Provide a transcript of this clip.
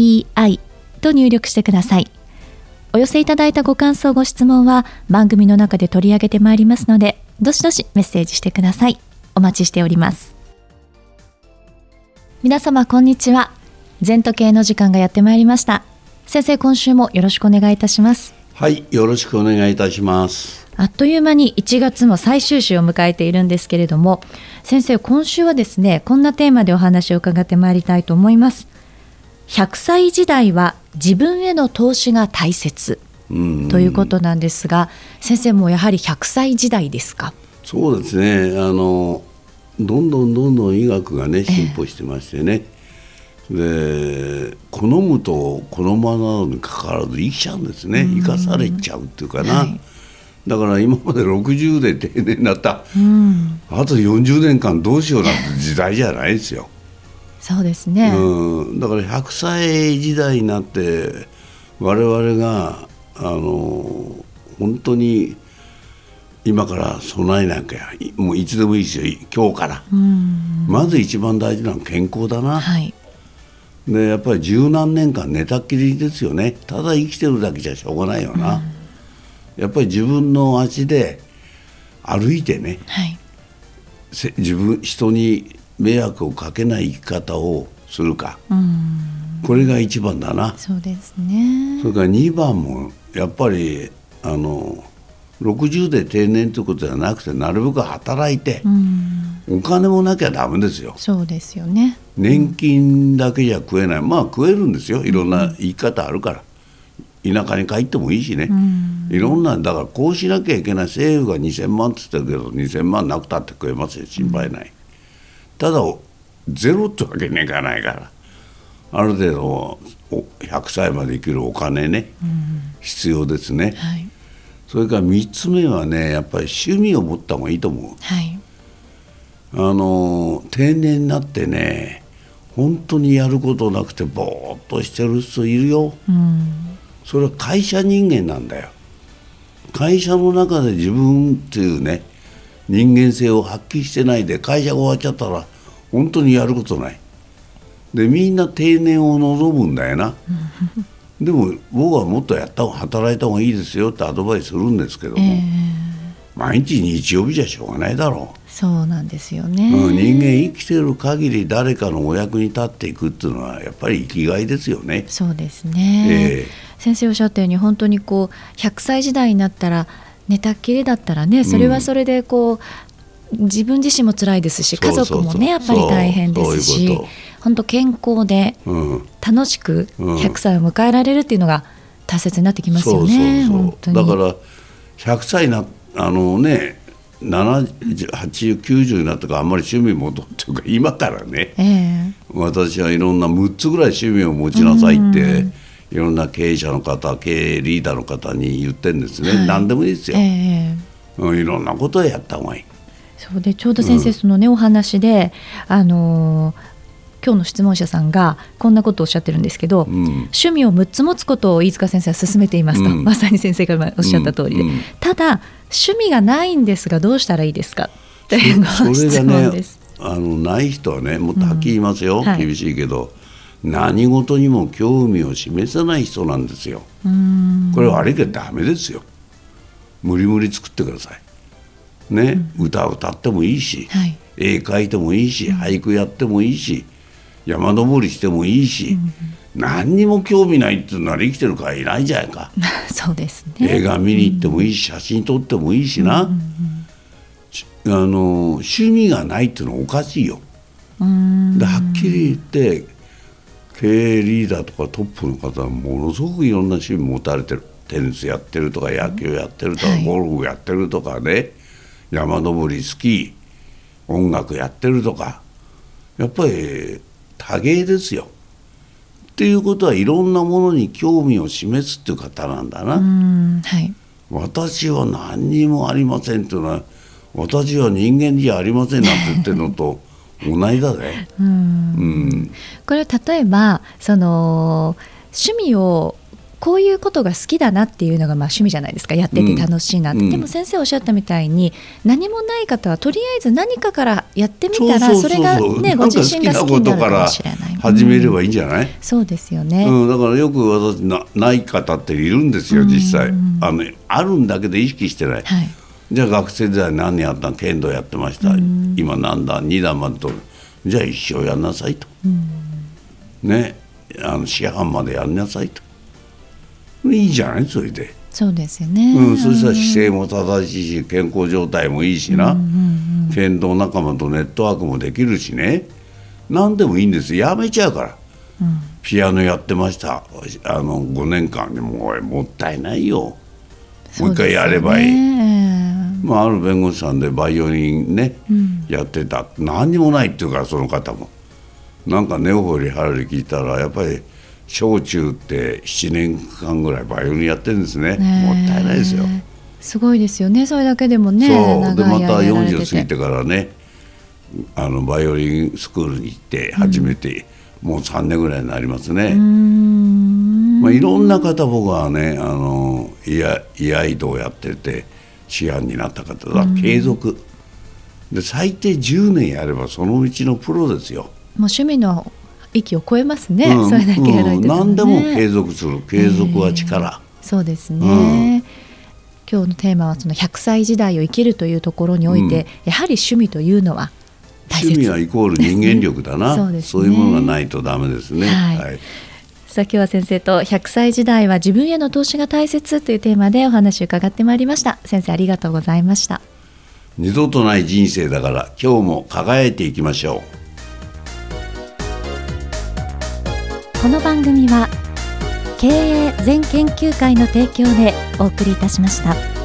ZENTOKEIEI と入力してください。お寄せいただいたご感想、ご質問は番組の中で取り上げてまいりますので、どしどしメッセージしてください。お待ちしております。皆様、こんにちは。全時計の時間がやってまいりました。先生、今週もよろしくお願いいたします。はい、よろしくお願いいたします。あっという間に1月も最終週を迎えているんですけれども先生今週はですねこんなテーマでお話を伺ってまいりたいと思います100歳時代は自分への投資が大切。ということなんですが先生もやはり100歳時代ですか？そうですね。あのどんどんどんどん医学がね進歩してましてね、えー、で好むと好まなのにかかわらず生きちゃうんですね。生かされちゃうっていうかな、はい。だから今まで60で定年になった、うん、あと40年間どうしようなんて時代じゃないですよ。そうですね、うん、だから100歳時代になって我々があの本当に今から備えなきゃもういつでもいいですよ。今日から、まず一番大事なのは健康だな、はい、でやっぱり十何年間寝たっきりですよね。ただ生きてるだけじゃしょうがないよな。うん。やっぱり自分の足で歩いてね、はい、自分人に迷惑をかけない生き方をするか。これが一番だな。そうですね。それから2番もやっぱりあの60で定年ということじゃなくてなるべく働いてお金もなきゃダメですよ。そうですよね。年金だけじゃ食えない。まあ食えるんですよ。いろんな言い方あるから。田舎に帰ってもいいしね、いろんなだからこうしなきゃいけない。政府が2000万っつってるけど2000万なくたって食えますよ。心配ない、ただゼロってわけにいかないから。ある程度100歳まで生きるお金ね、必要ですね、はい、それから3つ目はねやっぱり趣味を持った方がいいと思う、はい、あの定年になってね本当にやることなくてぼーっとしてる人いるよ、うん。それは会社人間なんだよ。会社の中で自分っていうね人間性を発揮してないで会社が終わっちゃったら本当にやることない。でみんな定年を望むんだよな。でも僕はもっとやった方が働いた方がいいですよってアドバイスするんですけども、えー、毎日日曜日じゃしょうがないだろう。そうなんですよね、うん、人間生きてる限り誰かのお役に立っていくっていうのはやっぱり生きがいですよね。そうですね、えー先生おっしゃったように本当にこう100歳時代になったら寝たっきりだったらねそれはそれでこう、うん、自分自身も辛いですし家族もねやっぱり大変ですし本当健康で楽しく100歳を迎えられるっていうのが大切になってきますよね。だから100歳なあのね708090になったからあんまり趣味もとっていうか今からね、えー、私はいろんな6つぐらい趣味を持ちなさいって。いろんな経営者の方経営リーダーの方に言ってるんですね、はい、何でもいいですよ、えー、いろんなことをやった方がいい。そうでちょうど先生、そのね、お話であのー今日の質問者さんがこんなことをおっしゃってるんですけど、うん、趣味を6つ持つことを飯塚先生は勧めていますと、うん、まさに先生がおっしゃった通りで、うん、ただ趣味がないんですがどうしたらいいですか？っていう質問です。あのない人はねもっとはっきり言いますよ、はい、厳しいけど何事にも興味を示さない人なんですよ。これ悪いけどダメですよ。無理無理作ってください。ね、うん、歌歌ってもいいし、はい、絵描いてもいいし、うん、俳句やってもいいし山登りしてもいいし、うん、何にも興味ないっていうのは生きてるからいないじゃないか。そうですね。映画見に行ってもいいし、写真撮ってもいいしな、あの趣味がないっていうのはおかしいよ。ではっきり言って経営リーダーとかトップの方はものすごくいろんな趣味持たれてる。テニスやってるとか野球やってるとか、ゴルフやってるとかね。山登りスキー音楽やってるとか。やっぱり多芸ですよ。っていうことはいろんなものに興味を示すっていう方なんだな。はい、私は何にもありませんというのは私は人間じゃありませんなんて言ってるのと同じだね。うん、うん、これ例えばその趣味をこういうことが好きだなっていうのがまあ趣味じゃないですか。やってて楽しいなって、うん、でも先生おっしゃったみたいに何もない方はとりあえず何かからやってみたらそれがねご自身が好きになるかもしれない。始めればいいんじゃない、うん、そうですよね、うん、だからよく私なない方っているんですよ実際、あのあるんだけど意識してない、はい、じゃあ学生時代何やった剣道やってました、今何段2段まで取る。じゃあ一生やんなさいと、ね。あの師範までやんなさいと。いいじゃない？それで。そうですよね、うん、そしたら姿勢も正しいし健康状態もいいしな、剣道仲間とネットワークもできるしね。何でもいいんです。やめちゃうから、うん、ピアノやってました。あの5年間。でもうもったいないよ、もう一回やればいい、まあ、ある弁護士さんでバイオリンね、うん、やってた。何にもないっていうからその方も。なんか根掘り葉掘り聞いたらやっぱり小中って7年間ぐらいバイオリンやってるんですね。もったいないですよ。すごいですよね。それだけでもねそう。でまた40過ぎてからねあのバイオリンスクールに行って初めて、うん、もう3年ぐらいになりますね。まあ、いろんな方僕はねあの居合道やってて師範になった方は継続。で最低10年やればそのうちのプロですよ。もう趣味の域を超えますね、うん、それだけやられて、ね、何でも継続する。継続は力、えー、そうですね、今日のテーマはその100歳時代を生きるというところにおいて、やはり趣味というのは趣味はイコール人間力だな。そう、ね,、いうものがないとダメですね。はい、はいさあ今日は先生と100歳時代は自分への投資が大切というテーマでお話を伺ってまいりました。先生ありがとうございました。二度とない人生だから今日も輝いていきましょう。この番組は経営全研究会の提供でお送りいたしました。